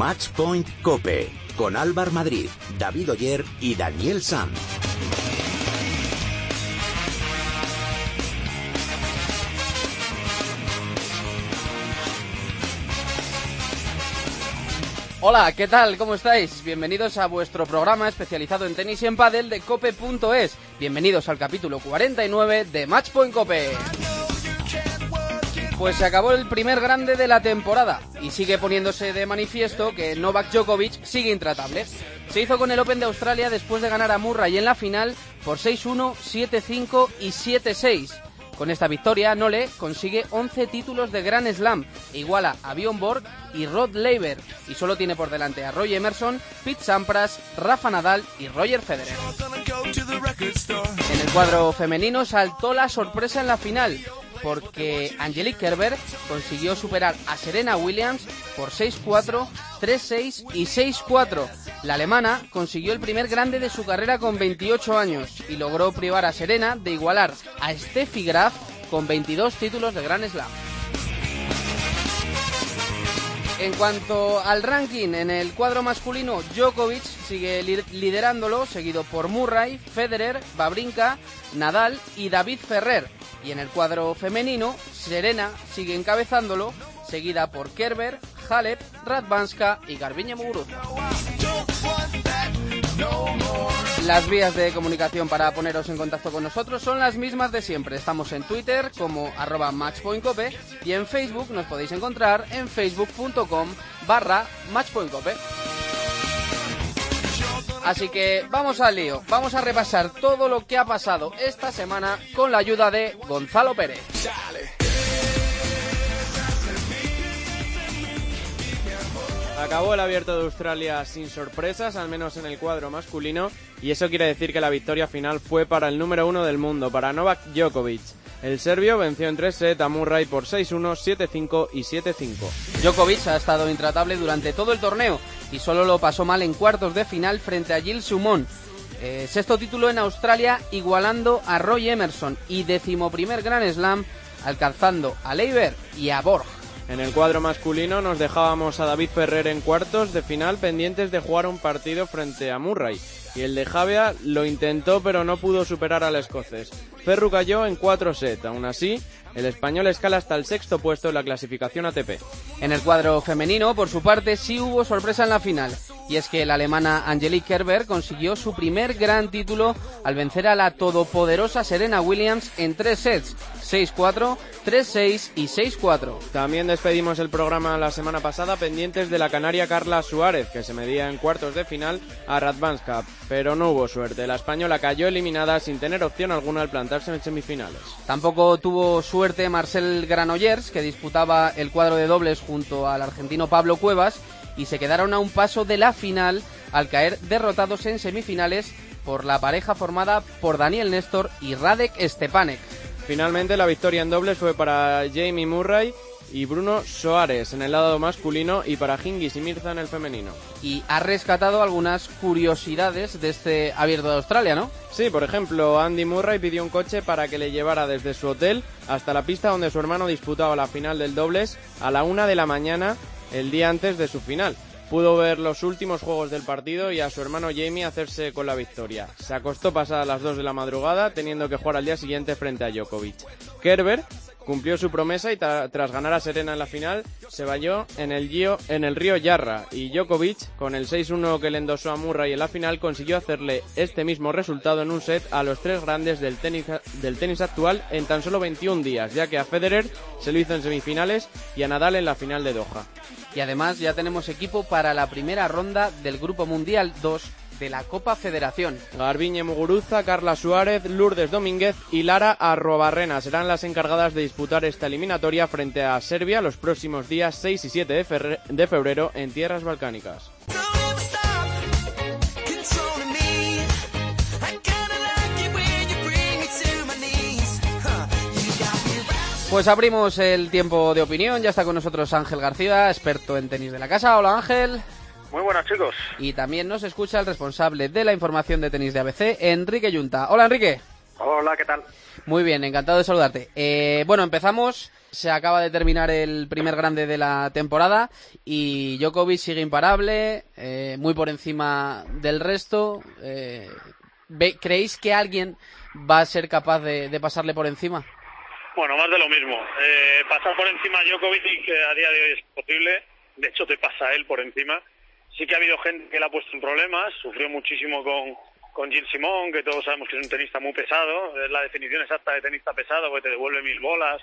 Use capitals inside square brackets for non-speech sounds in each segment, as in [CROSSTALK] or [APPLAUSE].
Matchpoint Cope con Álvar Madrid, David Oyer y Daniel Sanz. Hola, ¿qué tal? ¿Cómo estáis? Bienvenidos a vuestro programa especializado en tenis y en pádel de cope.es. Bienvenidos al capítulo 49 de Matchpoint Cope. Pues se acabó el primer grande de la temporada y sigue poniéndose de manifiesto que Novak Djokovic sigue intratable. Se hizo con el Open de Australia después de ganar a Murray en la final por 6-1, 7-5 y 7-6. Con esta victoria, Nole consigue 11 títulos de Grand Slam, e iguala a Bjorn Borg y Rod Laver, y solo tiene por delante a Roy Emerson, Pete Sampras, Rafa Nadal y Roger Federer. En el cuadro femenino saltó la sorpresa en la final, porque Angelique Kerber consiguió superar a Serena Williams por 6-4, 3-6 y 6-4. La alemana consiguió el primer grande de su carrera con 28 años y logró privar a Serena de igualar a Steffi Graf con 22 títulos de Grand Slam. En cuanto al ranking, en el cuadro masculino, Djokovic sigue liderándolo, seguido por Murray, Federer, Babrinka, Nadal y David Ferrer. Y en el cuadro femenino, Serena sigue encabezándolo, seguida por Kerber, Halep, Radvanska y Garbiñe Muguruza. Las vías de comunicación para poneros en contacto con nosotros son las mismas de siempre. Estamos en Twitter como arroba matchpointcope y en Facebook nos podéis encontrar en facebook.com barra matchpointcope. Así que vamos al lío, vamos a repasar todo lo que ha pasado esta semana con la ayuda de Gonzalo Pérez. Acabó el abierto de Australia sin sorpresas, al menos en el cuadro masculino, y eso quiere decir que la victoria final fue para el número uno del mundo, para Novak Djokovic. El serbio venció en tres sets a Murray por 6-1, 7-5 y 7-5. Djokovic ha estado intratable durante todo el torneo y solo lo pasó mal en cuartos de final frente a Gilles Sumón. Eh, sexto título en Australia igualando a Roy Emerson y decimoprimer Grand Slam alcanzando a Leiber y a Borg. En el cuadro masculino nos dejábamos a David Ferrer en cuartos de final pendientes de jugar un partido frente a Murray. Y el de Javia lo intentó pero no pudo superar al escocés. Ferru cayó en 4 sets. Aún así, el español escala hasta el sexto puesto en la clasificación ATP. En el cuadro femenino, por su parte, sí hubo sorpresa en la final. Y es que la alemana Angelique Kerber consiguió su primer gran título al vencer a la todopoderosa Serena Williams en tres sets, 6-4, 3-6 y 6-4. También despedimos el programa la semana pasada pendientes de la canaria Carla Suárez, que se medía en cuartos de final a Radvanska, pero no hubo suerte. La española cayó eliminada sin tener opción alguna al plantarse en semifinales. Tampoco tuvo suerte Marcel Granollers, que disputaba el cuadro de dobles junto al argentino Pablo Cuevas, y se quedaron a un paso de la final al caer derrotados en semifinales por la pareja formada por Daniel Néstor y Radek Stepanek. Finalmente la victoria en dobles fue para Jamie Murray y Bruno Soares en el lado masculino y para Hingis y Mirza en el femenino. Y ha rescatado algunas curiosidades de este abierto de Australia, ¿no? Sí, por ejemplo, Andy Murray pidió un coche para que le llevara desde su hotel hasta la pista donde su hermano disputaba la final del dobles a la una de la mañana el día antes de su final. Pudo ver los últimos juegos del partido y a su hermano Jamie hacerse con la victoria. Se acostó pasadas las 2 de la madrugada, teniendo que jugar al día siguiente frente a Djokovic. Kerber cumplió su promesa y tras ganar a Serena en la final se vayó en el, en el río Yarra y Djokovic con el 6-1 que le endosó a Murray en la final consiguió hacerle este mismo resultado en un set a los tres grandes del tenis, del tenis actual en tan solo 21 días ya que a Federer se lo hizo en semifinales y a Nadal en la final de Doha. Y además ya tenemos equipo para la primera ronda del Grupo Mundial 2 de la Copa Federación. Garbiñe Muguruza, Carla Suárez, Lourdes Domínguez y Lara Arrobarrena serán las encargadas de disputar esta eliminatoria frente a Serbia los próximos días 6 y 7 de febrero en tierras balcánicas. Pues abrimos el tiempo de opinión. Ya está con nosotros Ángel García, experto en tenis de la casa. Hola Ángel. Muy buenas chicos. Y también nos escucha el responsable de la información de tenis de ABC, Enrique Yunta. Hola Enrique. Hola, ¿qué tal? Muy bien, encantado de saludarte. Eh, bueno, empezamos. Se acaba de terminar el primer grande de la temporada y Djokovic sigue imparable, eh, muy por encima del resto. Eh, ¿Creéis que alguien va a ser capaz de, pasarle por encima? Bueno, más de lo mismo. Eh, pasar por encima a Djokovic que a día de hoy es posible. De hecho, te pasa él por encima. Sí que ha habido gente que le ha puesto en problemas. Sufrió muchísimo con, con Gilles Simón, que todos sabemos que es un tenista muy pesado. Es la definición exacta de tenista pesado, porque te devuelve mil bolas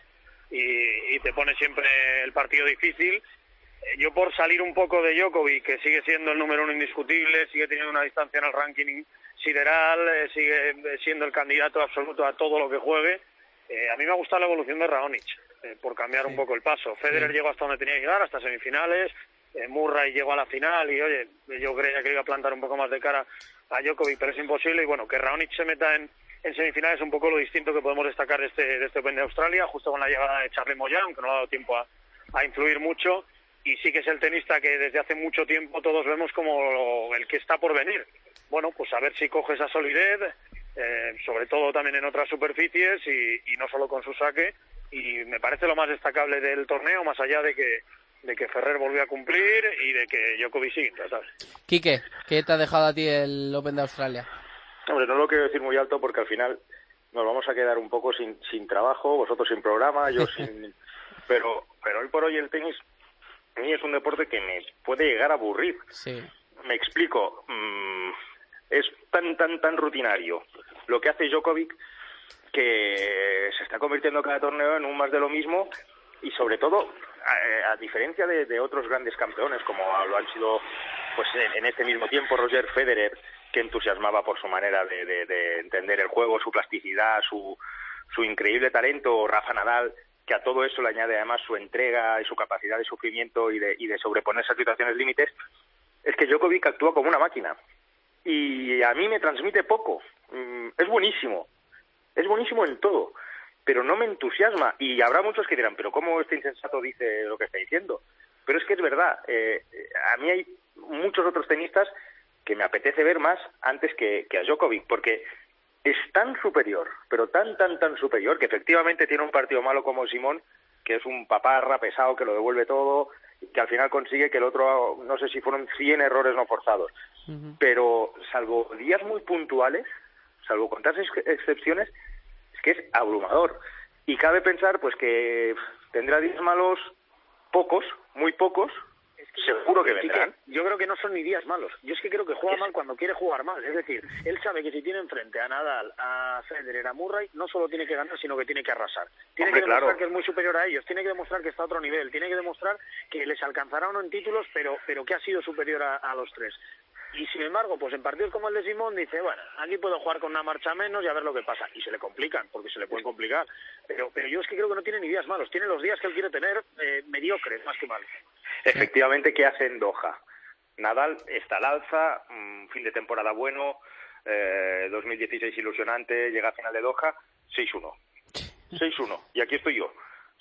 y, y te pone siempre el partido difícil. Eh, yo por salir un poco de Djokovic, que sigue siendo el número uno indiscutible, sigue teniendo una distancia en el ranking sideral, eh, sigue siendo el candidato absoluto a todo lo que juegue. Eh, a mí me ha gustado la evolución de Raonic, eh, por cambiar un poco el paso. Federer llegó hasta donde tenía que llegar, hasta semifinales. Murray llegó a la final y, oye, yo creía que iba a plantar un poco más de cara a Djokovic, pero es imposible. Y bueno, que Raonic se meta en, en semifinales es un poco lo distinto que podemos destacar de este, de este Open de Australia, justo con la llegada de Charlie Moyan, aunque no ha dado tiempo a, a influir mucho y sí que es el tenista que desde hace mucho tiempo todos vemos como el que está por venir bueno, pues a ver si coge esa solidez, eh, sobre todo también en otras superficies y, no solo con su saque. Y me parece lo más destacable del torneo, más allá de que de que Ferrer volvió a cumplir y de que Djokovic sigue ¿sabes? Quique, ¿qué te ha dejado a ti el Open de Australia? Hombre, no lo quiero decir muy alto porque al final nos vamos a quedar un poco sin, sin trabajo, vosotros sin programa, yo [LAUGHS] sin... Pero, pero hoy por hoy el tenis a mí es un deporte que me puede llegar a aburrir. Sí. Me explico. Mm, es tan, tan, tan rutinario lo que hace Djokovic que se está convirtiendo cada torneo en un más de lo mismo y sobre todo a, diferencia de, otros grandes campeones como lo han sido pues en, este mismo tiempo Roger Federer que entusiasmaba por su manera de, entender el juego, su plasticidad, su, su increíble talento, Rafa Nadal que a todo eso le añade además su entrega y su capacidad de sufrimiento y de, y de sobreponerse a situaciones límites, es que Djokovic actúa como una máquina y a mí me transmite poco. Mm, es buenísimo, es buenísimo en todo, pero no me entusiasma. Y habrá muchos que dirán, pero ¿cómo este insensato dice lo que está diciendo? Pero es que es verdad, eh, a mí hay muchos otros tenistas que me apetece ver más antes que, a Djokovic, porque es tan superior, pero tan, tan, tan superior, que efectivamente tiene un partido malo como Simón, que es un paparra pesado que lo devuelve todo, que al final consigue que el otro, no sé si fueron 100 errores no forzados, pero salvo días muy puntuales, salvo contar excepciones, es que es abrumador. Y cabe pensar pues que tendrá días malos pocos, muy pocos, Seguro que vendrán. yo creo que no son ni días malos. Yo es que creo que juega mal cuando quiere jugar mal. Es decir, él sabe que si tiene enfrente a Nadal, a Federer, a Murray, no solo tiene que ganar, sino que tiene que arrasar. Tiene que demostrar que es muy superior a ellos. Tiene que demostrar que está a otro nivel. Tiene que demostrar que les alcanzará uno en títulos, pero, pero que ha sido superior a, los tres. Y sin embargo, pues en partidos como el de Simón dice, bueno, aquí puedo jugar con una marcha menos y a ver lo que pasa. Y se le complican, porque se le pueden complicar. Pero, pero yo es que creo que no tiene ni días malos. Tiene los días que él quiere tener eh, mediocres, más que malos. Efectivamente, ¿qué hace en Doha? Nadal está al alza, un fin de temporada bueno, eh, 2016 ilusionante, llega a final de Doha, 6-1. 6-1. Y aquí estoy yo.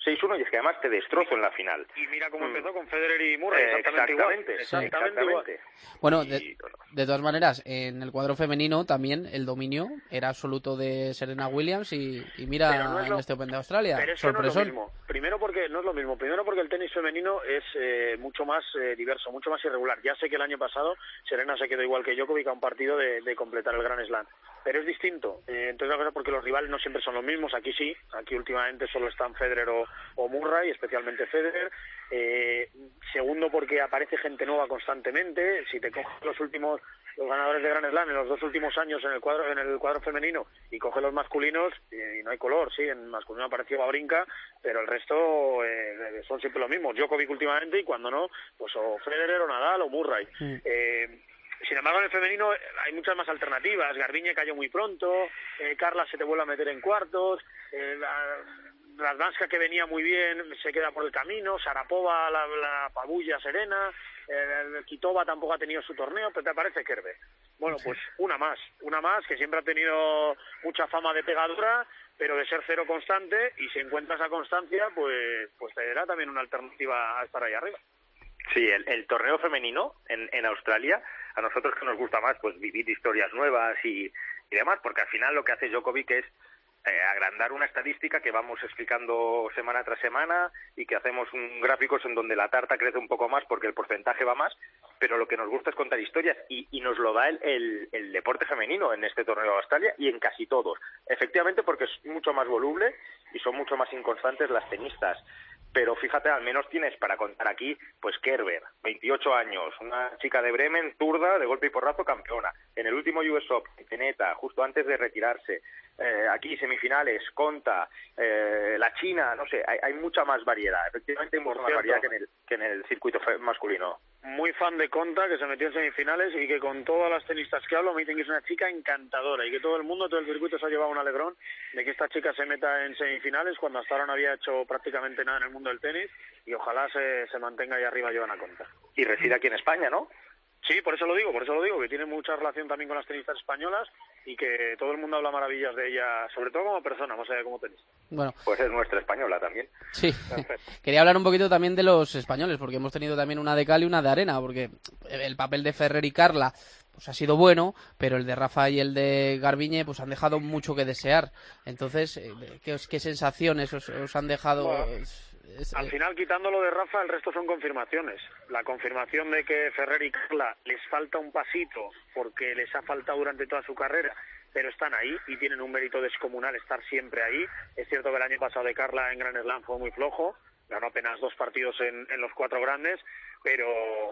6-1 y es que además te destrozo en la final. Y mira cómo mm. empezó con Federer y Murray, eh, exactamente, exactamente, Bueno, de, todas maneras, en el cuadro femenino también el dominio era absoluto de Serena Williams y, mira en este Open de Australia. Pero eso no es lo mismo. Primero porque no es lo mismo. Primero porque el tenis femenino es eh, mucho más eh, diverso, mucho más irregular. Ya sé que el año pasado Serena se quedó igual que Djokovic a un partido de, de completar el Grand Slam pero es distinto. Eh, entonces, la cosa porque los rivales no siempre son los mismos. Aquí sí, aquí últimamente solo están Federer o, o Murray, especialmente Federer. Eh, segundo, porque aparece gente nueva constantemente. Si te coges los últimos, los ganadores de Grand Slam en los dos últimos años en el cuadro, en el cuadro femenino y coge los masculinos, y no hay color, sí, en masculino apareció Babrinka, pero el resto eh, son siempre los mismos. Djokovic últimamente y cuando no, pues o Federer o Nadal o Murray. Eh, sin embargo, en el femenino hay muchas más alternativas. Garbiñe cayó muy pronto, eh, Carla se te vuelve a meter en cuartos, eh, la, que venía muy bien se queda por el camino, Sarapova la, la pabulla serena, eh, Kitova tampoco ha tenido su torneo, pero te parece Kerbe. Bueno, pues una más, una más que siempre ha tenido mucha fama de pegadura, pero de ser cero constante y si encuentras esa constancia, pues, pues te dará también una alternativa a estar ahí arriba. Sí, el, torneo femenino en, en Australia, a nosotros que nos gusta más, pues vivir historias nuevas y, y demás, porque al final lo que hace Djokovic es eh, agrandar una estadística que vamos explicando semana tras semana y que hacemos un gráficos en donde la tarta crece un poco más porque el porcentaje va más, pero lo que nos gusta es contar historias y, y nos lo da el, el, deporte femenino en este torneo de Australia y en casi todos. Efectivamente porque es mucho más voluble y son mucho más inconstantes las tenistas pero fíjate, al menos tienes para contar aquí, pues Kerber, 28 años, una chica de Bremen, zurda, de golpe y porrazo, campeona. En el último US Open, Teneta, justo antes de retirarse. Eh, aquí semifinales, Conta, eh, la China, no sé, hay, hay, mucha más variedad. Efectivamente hay mucha más variedad que en, el, que en el circuito masculino. Muy fan de Conta, que se metió en semifinales y que con todas las tenistas que hablo me dicen que es una chica encantadora y que todo el mundo, todo el circuito se ha llevado un alegrón de que esta chica se meta en semifinales cuando hasta ahora no había hecho prácticamente nada en el mundo del tenis y ojalá se, se mantenga ahí arriba Joana Conta. Y reside aquí en España, ¿no? Sí, por eso lo digo, por eso lo digo, que tiene mucha relación también con las tenistas españolas y que todo el mundo habla maravillas de ella, sobre todo como persona, más allá de como tenista. Bueno, pues es nuestra española también. Sí, [LAUGHS] quería hablar un poquito también de los españoles, porque hemos tenido también una de cal y una de arena, porque el papel de Ferrer y Carla pues ha sido bueno, pero el de Rafa y el de Garbiñe pues han dejado mucho que desear. Entonces, eh, ¿qué, qué sensaciones os, os han dejado? Bueno. Al eh, final, quitándolo de Rafa, el resto son confirmaciones. La confirmación de que Ferrer y Carla les falta un pasito porque les ha faltado durante toda su carrera, pero están ahí y tienen un mérito descomunal estar siempre ahí. Es cierto que el año pasado de Carla en Gran Slam fue muy flojo, ganó apenas dos partidos en, en los cuatro grandes, pero,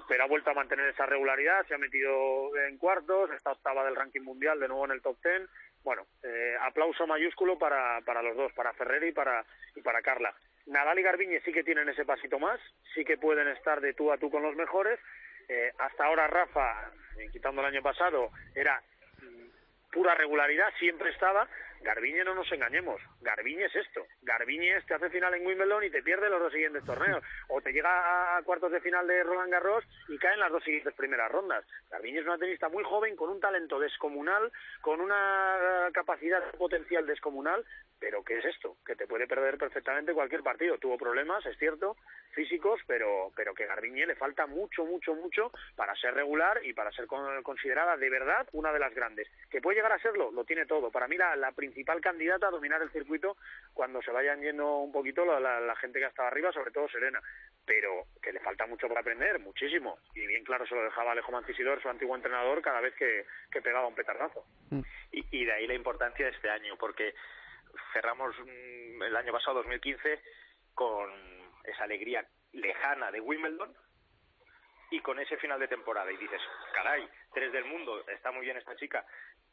pero ha vuelto a mantener esa regularidad, se ha metido en cuartos, está octava del ranking mundial, de nuevo en el top ten. Bueno, eh, aplauso mayúsculo para, para los dos, para Ferrer y para, y para Carla. Nadal y Garbiñe sí que tienen ese pasito más, sí que pueden estar de tú a tú con los mejores. Eh, hasta ahora Rafa, eh, quitando el año pasado, era mm, pura regularidad, siempre estaba. Garbiñe no nos engañemos, Garbiñe es esto. Garbiñe te hace final en Wimbledon y te pierde los dos siguientes [LAUGHS] torneos. O te llega a cuartos de final de Roland Garros y cae en las dos siguientes primeras rondas. Garbiñe es una tenista muy joven, con un talento descomunal, con una capacidad potencial descomunal, pero ¿qué es esto? Que te puede perder perfectamente cualquier partido. Tuvo problemas, es cierto, físicos, pero, pero que Garbiñe le falta mucho, mucho, mucho para ser regular y para ser considerada de verdad una de las grandes. ¿Que puede llegar a serlo? Lo tiene todo. Para mí la, la principal candidata a dominar el circuito cuando se vayan yendo un poquito la, la, la gente que ha estado arriba, sobre todo Serena pero que le falta mucho por aprender, muchísimo. Y bien claro se lo dejaba Alejo Mancisidor, su antiguo entrenador, cada vez que, que pegaba un petardazo. Mm. Y, y de ahí la importancia de este año, porque cerramos el año pasado, 2015, con esa alegría lejana de Wimbledon y con ese final de temporada. Y dices, caray, tres del mundo, está muy bien esta chica.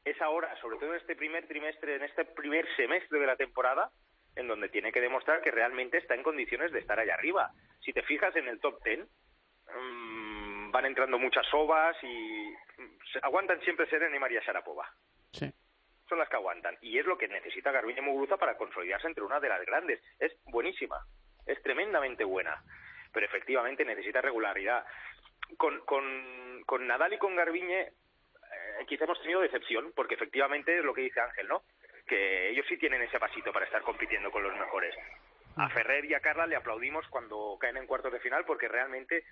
Es ahora, sobre todo en este primer trimestre, en este primer semestre de la temporada, en donde tiene que demostrar que realmente está en condiciones de estar allá arriba. Si te fijas en el top ten, mmm, van entrando muchas ovas y aguantan siempre Serena y María Sharapova. Sí son las que aguantan. Y es lo que necesita Garbiñe Muguruza para consolidarse entre una de las grandes. Es buenísima, es tremendamente buena, pero efectivamente necesita regularidad. Con, con, con Nadal y con Garbiñe quizá hemos tenido decepción, porque efectivamente es lo que dice Ángel, ¿no? Que ellos sí tienen ese pasito para estar compitiendo con los mejores. A Ferrer y a Carla le aplaudimos cuando caen en cuartos de final porque realmente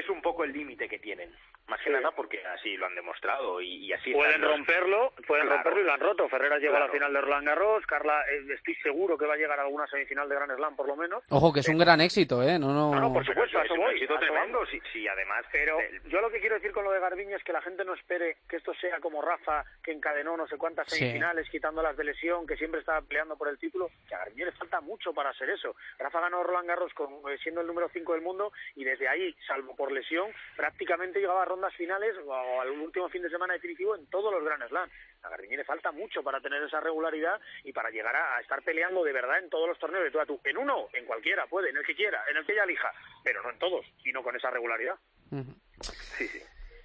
es un poco el límite que tienen. Más que sí. nada porque así lo han demostrado y, y así pueden los... romperlo, pueden claro. romperlo y lo han roto. Ferreras llegó claro. a la final de Roland Garros, Carla eh, estoy seguro que va a llegar a alguna semifinal de Grand Slam por lo menos. Ojo que es un eh, gran éxito, eh, no no. No, no por supuesto, es un voy, éxito tremendo, sí, sí, además. Pero el... yo lo que quiero decir con lo de Garbiñe es que la gente no espere que esto sea como Rafa que encadenó no sé cuántas semifinales sí. quitándolas de lesión, que siempre estaba peleando por el título, que a Garbiñe le falta mucho para hacer eso. Rafa ganó Roland Garros con, eh, siendo el número 5 del mundo y desde ahí, salvo por lesión, prácticamente llegaba a rondas finales o al último fin de semana definitivo en todos los Grand Slam. A Garbiñe le falta mucho para tener esa regularidad y para llegar a, a, estar peleando de verdad en todos los torneos de tú a tú. En uno, en cualquiera, puede, en el que quiera, en el que ella elija, pero no en todos, y no con esa regularidad. Uh -huh. Sí, sí.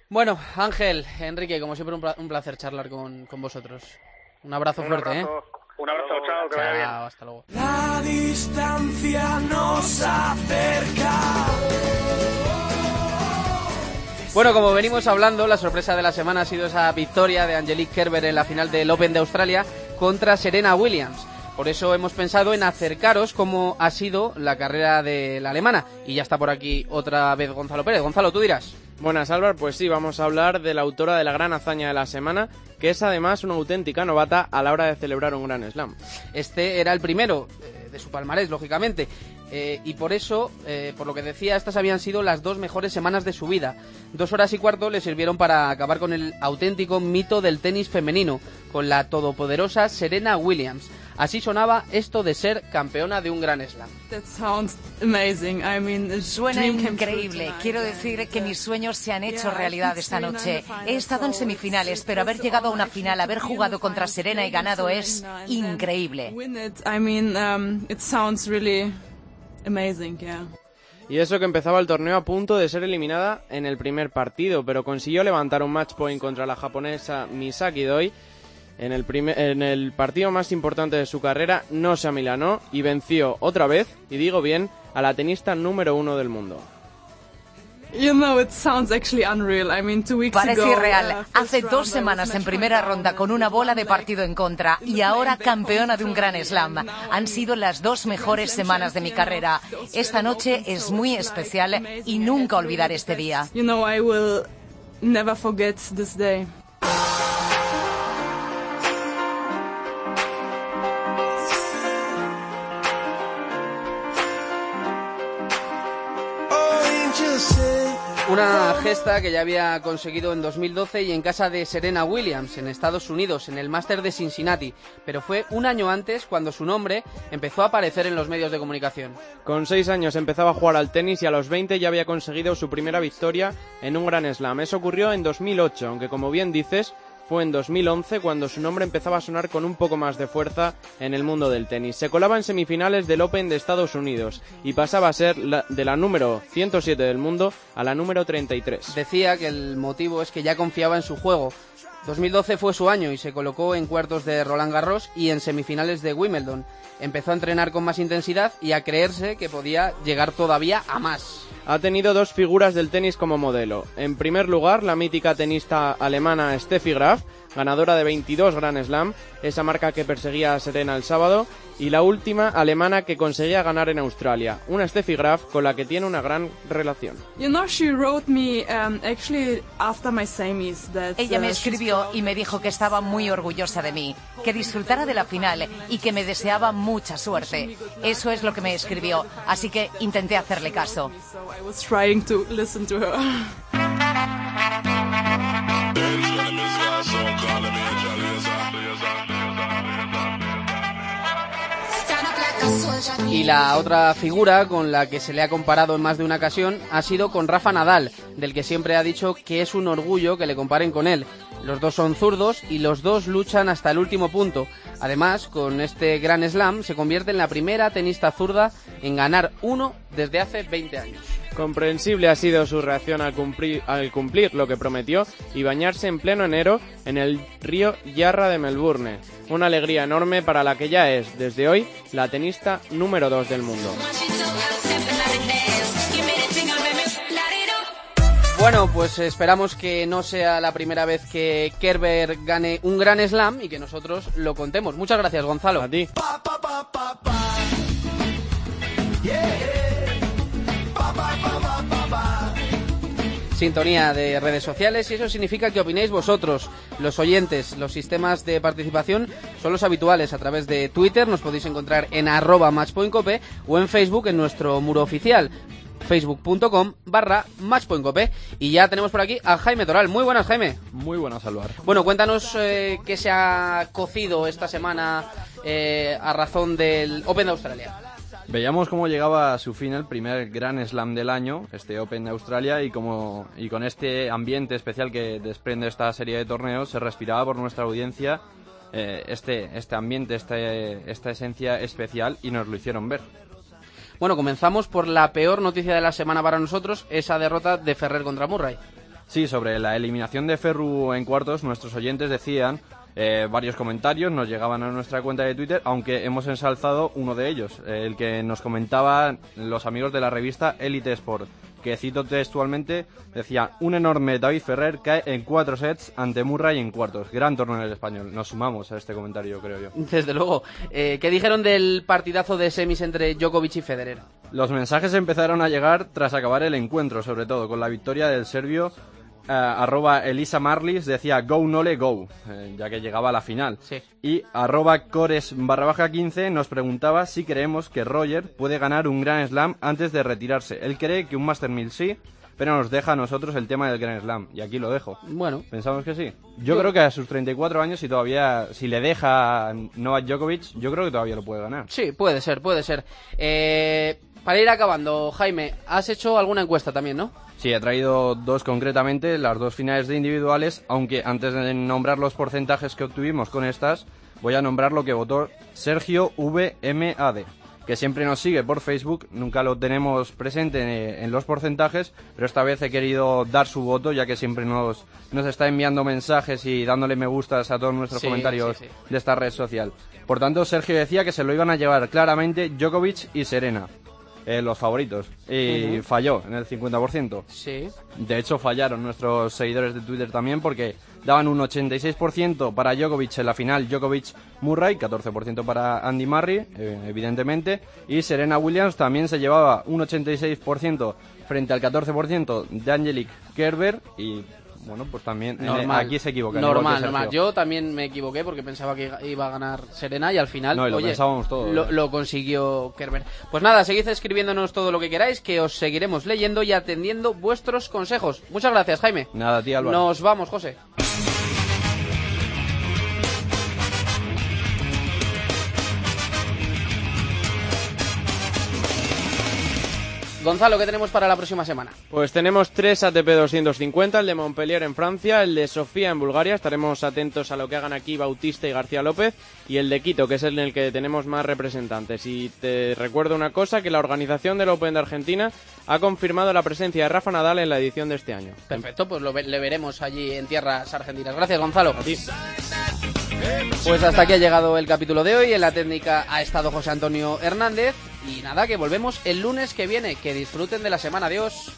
Bueno, Ángel, Enrique, como siempre, un placer charlar con, con vosotros. Un abrazo un fuerte, abrazo. ¿eh? Un abrazo, chao, que vaya bien. Hasta luego. La distancia nos acerca. Bueno, como venimos hablando, la sorpresa de la semana ha sido esa victoria de Angelique Kerber en la final del Open de Australia contra Serena Williams. Por eso hemos pensado en acercaros cómo ha sido la carrera de la alemana. Y ya está por aquí otra vez Gonzalo Pérez. Gonzalo, tú dirás. Buenas, Álvaro. Pues sí, vamos a hablar de la autora de la gran hazaña de la semana, que es además una auténtica novata a la hora de celebrar un gran slam. Este era el primero eh, de su palmarés, lógicamente. Eh, y por eso, eh, por lo que decía, estas habían sido las dos mejores semanas de su vida. Dos horas y cuarto le sirvieron para acabar con el auténtico mito del tenis femenino, con la todopoderosa Serena Williams. Así sonaba esto de ser campeona de un gran slam. Suena increíble. Quiero decir que mis sueños se han hecho realidad esta noche. He estado en semifinales, pero haber llegado a una final, haber jugado contra Serena y ganado es increíble. Amazing. Yeah. Y eso que empezaba el torneo a punto de ser eliminada en el primer partido, pero consiguió levantar un match point contra la japonesa Misaki Doi. En el, primer- en el partido más importante de su carrera no se amilanó y venció otra vez, y digo bien, a la tenista número uno del mundo. Parece ago. irreal. Hace dos semanas en primera ronda con una bola de partido en contra y ahora campeona de un gran slam. Han sido las dos mejores semanas de mi carrera. Esta noche es muy especial y nunca olvidar este día. Gesta que ya había conseguido en 2012 y en casa de Serena Williams, en Estados Unidos, en el Máster de Cincinnati. Pero fue un año antes cuando su nombre empezó a aparecer en los medios de comunicación. Con seis años empezaba a jugar al tenis y a los 20 ya había conseguido su primera victoria en un gran slam. Eso ocurrió en 2008, aunque como bien dices, fue en 2011 cuando su nombre empezaba a sonar con un poco más de fuerza en el mundo del tenis. Se colaba en semifinales del Open de Estados Unidos y pasaba a ser la- de la número 107 del mundo a la número 33. Decía que el motivo es que ya confiaba en su juego. 2012 fue su año y se colocó en cuartos de Roland Garros y en semifinales de Wimbledon. Empezó a entrenar con más intensidad y a creerse que podía llegar todavía a más. Ha tenido dos figuras del tenis como modelo. En primer lugar, la mítica tenista alemana Steffi Graf, ganadora de 22 Grand Slam, esa marca que perseguía a Serena el sábado, y la última alemana que conseguía ganar en Australia, una Steffi Graf con la que tiene una gran relación. Um, Ella me uh, escribió y me dijo que estaba muy orgullosa de mí, que disfrutara de la final y que me deseaba mucha suerte. Eso es lo que me escribió, así que intenté hacerle caso. [LAUGHS] Y la otra figura con la que se le ha comparado en más de una ocasión ha sido con Rafa Nadal, del que siempre ha dicho que es un orgullo que le comparen con él. Los dos son zurdos y los dos luchan hasta el último punto. Además, con este gran slam se convierte en la primera tenista zurda en ganar uno desde hace 20 años. Comprensible ha sido su reacción al cumplir, lo que prometió y bañarse en pleno enero en el río Yarra de Melbourne. Una alegría enorme para la que ya es, desde hoy, la tenista número 2 del mundo. Bueno, pues esperamos que no sea la primera vez que Kerber gane un gran slam y que nosotros lo contemos. Muchas gracias, Gonzalo. A ti. sintonía de redes sociales y eso significa que opinéis vosotros, los oyentes. Los sistemas de participación son los habituales. A través de Twitter nos podéis encontrar en arroba matchpointcope o en Facebook en nuestro muro oficial facebook.com barra matchpointcope y ya tenemos por aquí a Jaime Toral. Muy buenas Jaime. Muy buenas, Álvaro. Bueno, cuéntanos eh, qué se ha cocido esta semana eh, a razón del Open de Australia. Veíamos cómo llegaba a su fin el primer Gran Slam del año, este Open de Australia, y, como, y con este ambiente especial que desprende esta serie de torneos, se respiraba por nuestra audiencia eh, este, este ambiente, este, esta esencia especial, y nos lo hicieron ver. Bueno, comenzamos por la peor noticia de la semana para nosotros, esa derrota de Ferrer contra Murray. Sí, sobre la eliminación de Ferru en cuartos, nuestros oyentes decían eh, varios comentarios, nos llegaban a nuestra cuenta de Twitter, aunque hemos ensalzado uno de ellos, el que nos comentaban los amigos de la revista Elite Sport, que cito textualmente, decía, un enorme David Ferrer cae en cuatro sets ante Murray en cuartos. Gran torneo en el español. Nos sumamos a este comentario, creo yo. Desde luego. Eh, ¿Qué dijeron del partidazo de semis entre Djokovic y Federer? Los mensajes empezaron a llegar tras acabar el encuentro, sobre todo con la victoria del serbio eh, arroba Elisa Marlis decía go nole go, eh, ya que llegaba a la final. Sí. Y arroba cores barra baja 15 nos preguntaba si creemos que Roger puede ganar un Grand Slam antes de retirarse. Él cree que un Master 1000 sí, pero nos deja a nosotros el tema del Grand Slam. Y aquí lo dejo. Bueno, ¿Pensamos que sí? Yo creo que a sus 34 años, si todavía, si le deja a Novak Djokovic, yo creo que todavía lo puede ganar. sí, puede ser, puede ser. Eh, para ir acabando, Jaime, has hecho alguna encuesta también, ¿no? Sí, he traído dos concretamente, las dos finales de individuales, aunque antes de nombrar los porcentajes que obtuvimos con estas, voy a nombrar lo que votó Sergio VMAD, que siempre nos sigue por Facebook, nunca lo tenemos presente en, los porcentajes, pero esta vez he querido dar su voto, ya que siempre nos, nos está enviando mensajes y dándole me gustas a todos nuestros Sí, comentarios sí, sí. de esta red social. Por tanto, Sergio decía que se lo iban a llevar claramente Djokovic y Serena. Eh, los favoritos y falló en el 50%. Sí. De hecho, fallaron nuestros seguidores de Twitter también porque daban un 86% para Djokovic en la final, Djokovic-Murray, 14% para Andy Murray, eh, evidentemente, y Serena Williams también se llevaba un 86% frente al 14% de Angelique Kerber y, bueno, pues también Normal. aquí se que Normal. Yo también me equivoqué porque pensaba que iba a ganar Serena y al final, No, y lo oye, pensábamos lo, ¿eh? lo consiguió Kerber. Pues nada, seguid escribiéndonos todo lo que queráis, que os seguiremos leyendo y atendiendo vuestros consejos. Muchas gracias, Jaime. Nada, tía Álvaro. Nos vamos, José. Gonzalo, ¿qué tenemos para la próxima semana? Pues tenemos tres ATP 250, el de Montpellier en Francia, el de Sofía en Bulgaria, estaremos atentos a lo que hagan aquí Bautista y García López, y el de Quito, que es el en el que tenemos más representantes. Y te recuerdo una cosa, que la organización del Open de Argentina ha confirmado la presencia de Rafa Nadal en la edición de este año. Perfecto, pues lo ve- le veremos allí en tierras argentinas. Gracias, Gonzalo. Pues hasta aquí ha llegado el capítulo de hoy. En la técnica ha estado José Antonio Hernández. Y nada, que volvemos el lunes que viene. Que disfruten de la semana. Adiós.